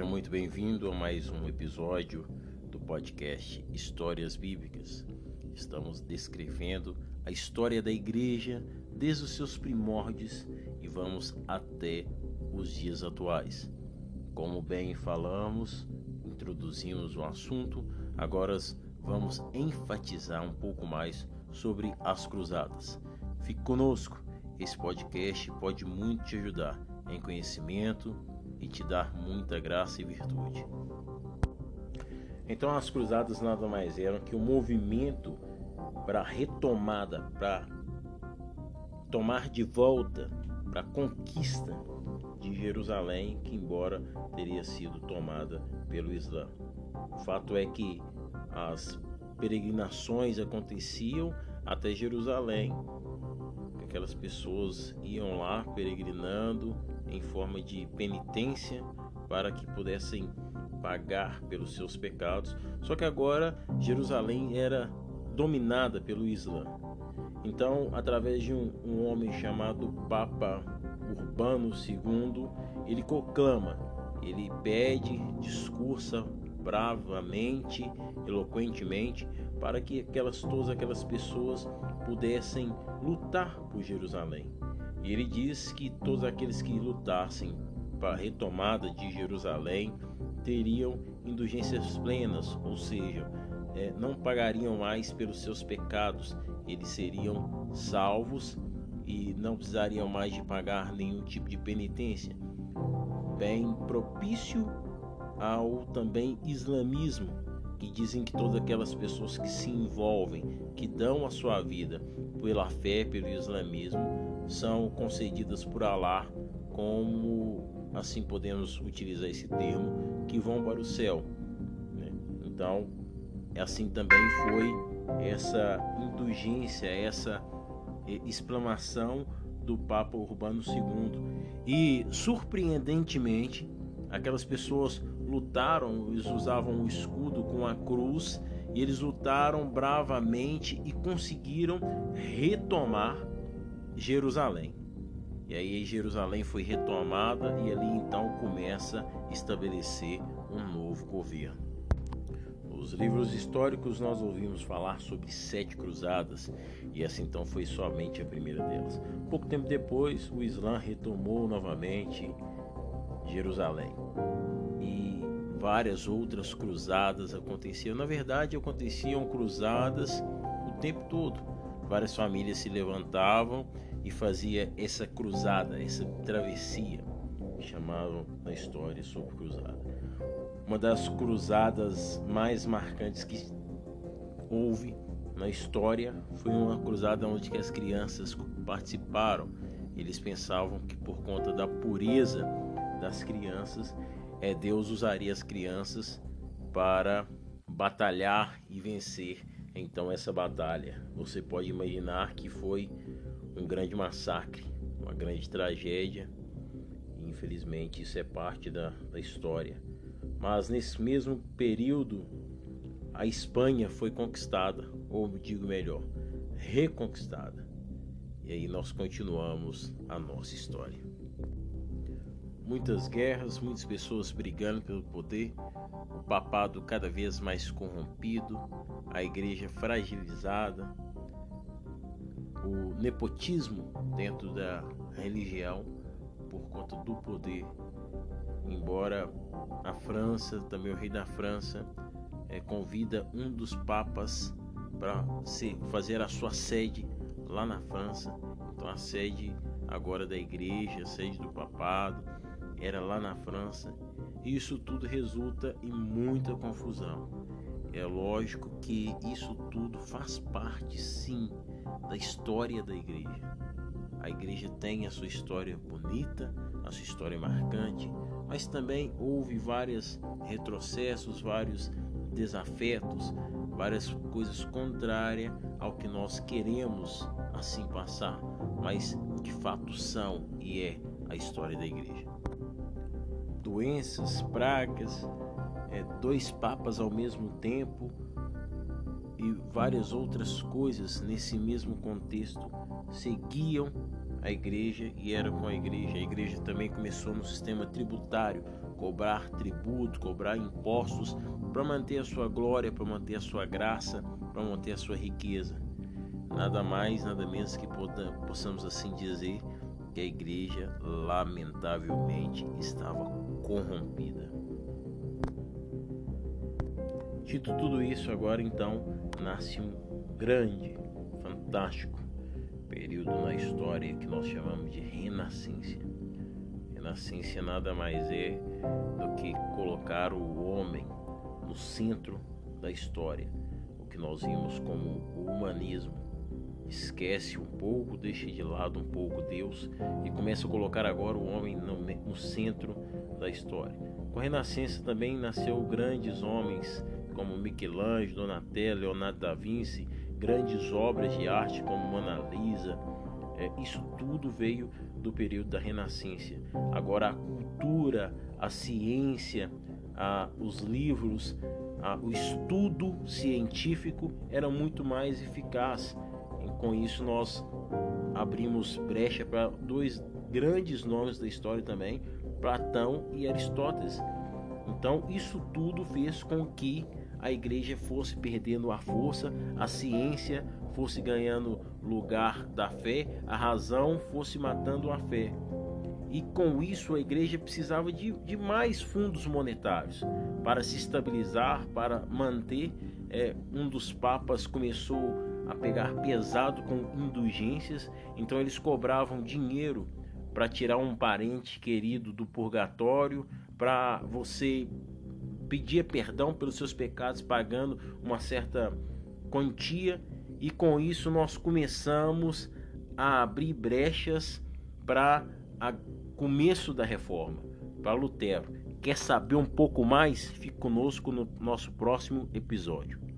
Seja muito bem-vindo a mais um episódio do podcast Histórias Bíblicas. Estamos descrevendo a história da igreja desde os seus primórdios e vamos até os dias atuais. Como bem falamos, introduzimos o assunto, agora vamos enfatizar um pouco mais sobre as cruzadas. Fique conosco, esse podcast pode muito te ajudar em conhecimento, e te dar muita graça e virtude. Então, as cruzadas nada mais eram que um movimento para retomada, para tomar de volta, para conquista de Jerusalém, que embora teria sido tomada pelo Islã. O fato é que as peregrinações aconteciam até Jerusalém. Aquelas pessoas iam lá peregrinando em forma de penitência para que pudessem pagar pelos seus pecados. Só que agora Jerusalém era dominada pelo Islã. Então, através de um, um homem chamado Papa Urbano II, ele proclama, ele pede, discursa bravamente, eloquentemente, para que aquelas todas aquelas pessoas pudessem lutar por Jerusalém. E ele diz que todos aqueles que lutassem para a retomada de Jerusalém teriam indulgências plenas, ou seja, é, não pagariam mais pelos seus pecados, eles seriam salvos e não precisariam mais de pagar nenhum tipo de penitência. Bem propício ao também islamismo, que dizem que todas aquelas pessoas que se envolvem, que dão a sua vida pela fé, pelo islamismo, são concedidas por Alá, como assim podemos utilizar esse termo, que vão para o céu. Né? Então, assim também foi essa indulgência, essa eh, exclamação do Papa Urbano II. E surpreendentemente, aquelas pessoas lutaram, eles usavam o escudo com a cruz, e eles lutaram bravamente e conseguiram retomar Jerusalém. E aí Jerusalém foi retomada e ali então começa a estabelecer um novo governo. Nos livros históricos nós ouvimos falar sobre sete cruzadas e essa então foi somente a primeira delas. Pouco tempo depois, o Islã retomou novamente Jerusalém e várias outras cruzadas aconteciam. Na verdade, aconteciam cruzadas o tempo todo. Várias famílias se levantavam e fazia essa cruzada, essa travessia, chamavam na história sobre cruzada. Uma das cruzadas mais marcantes que houve na história foi uma cruzada onde as crianças participaram. Eles pensavam que por conta da pureza das crianças, é, Deus usaria as crianças para batalhar e vencer então essa batalha. Você pode imaginar que foi um grande massacre, uma grande tragédia. Infelizmente, isso é parte da, da história. Mas nesse mesmo período, a Espanha foi conquistada, ou digo melhor, reconquistada. E aí nós continuamos a nossa história. Muitas guerras, muitas pessoas brigando pelo poder, o papado cada vez mais corrompido, a igreja fragilizada, o nepotismo dentro da religião por conta do poder. Embora a França, também o rei da França, é, convida um dos papas para fazer a sua sede lá na França. Então a sede agora da igreja, a sede do papado, era lá na França. E isso tudo resulta em muita confusão. É lógico que isso tudo faz parte, sim, da história da igreja. A igreja tem a sua história bonita, a sua história marcante, mas também houve vários retrocessos, vários desafetos, várias coisas contrárias ao que nós queremos assim passar, mas de fato são e é a história da igreja. Doenças, pragas, é, dois papas ao mesmo tempo, e várias outras coisas nesse mesmo contexto seguiam a igreja e era com a igreja. A igreja também começou no sistema tributário, cobrar tributo, cobrar impostos para manter a sua glória, para manter a sua graça, para manter a sua riqueza. Nada mais, nada menos que possamos assim dizer que a igreja lamentavelmente estava corrompida. Dito tudo isso, agora então nasce um grande, fantástico período na história que nós chamamos de renascença. Renascença nada mais é do que colocar o homem no centro da história, o que nós vimos como o humanismo. Esquece um pouco, deixa de lado um pouco Deus e começa a colocar agora o homem no, centro da história. Com a Renascença também nasceu grandes homens como Michelangelo, Donatello, Leonardo da Vinci, grandes obras de arte como Mona Lisa. É, isso tudo veio do período da Renascença. Agora a cultura, a ciência, a, os livros, a, o estudo científico era muito mais eficaz. Com isso nós abrimos brecha para dois grandes nomes da história também, Platão e Aristóteles. Então isso tudo fez com que a igreja fosse perdendo a força, a ciência fosse ganhando lugar da fé, a razão fosse matando a fé. E com isso a igreja precisava de, de mais fundos monetários para se estabilizar, para manter. É, um dos papas começou a pegar pesado com indulgências, então eles cobravam dinheiro para tirar um parente querido do purgatório, para você pedia perdão pelos seus pecados, pagando uma certa quantia, e com isso nós começamos a abrir brechas para o começo da reforma, para Lutero. Quer saber um pouco mais? Fique conosco no nosso próximo episódio.